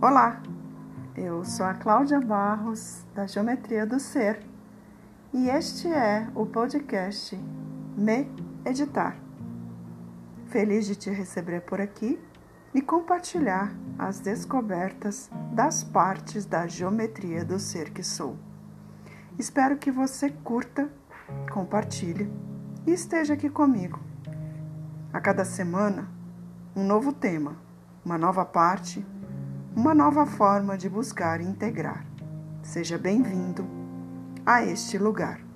Olá, eu sou a Cláudia Barros, da Geometria do Ser, e este é o podcast Me Editar. Feliz de te receber por aqui e compartilhar as descobertas das partes da geometria do ser que sou. Espero que você curta, compartilhe e esteja aqui comigo. A cada semana, um novo tema, uma nova parte uma nova forma de buscar e integrar. Seja bem-vindo a este lugar.